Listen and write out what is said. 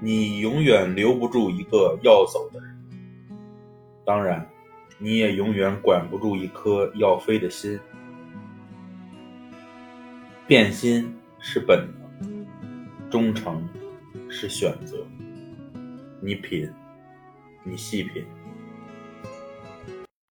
你永远留不住一个要走的人。当然你也永远管不住一颗要飞的心。变心是本能忠诚是选择。你品你细品。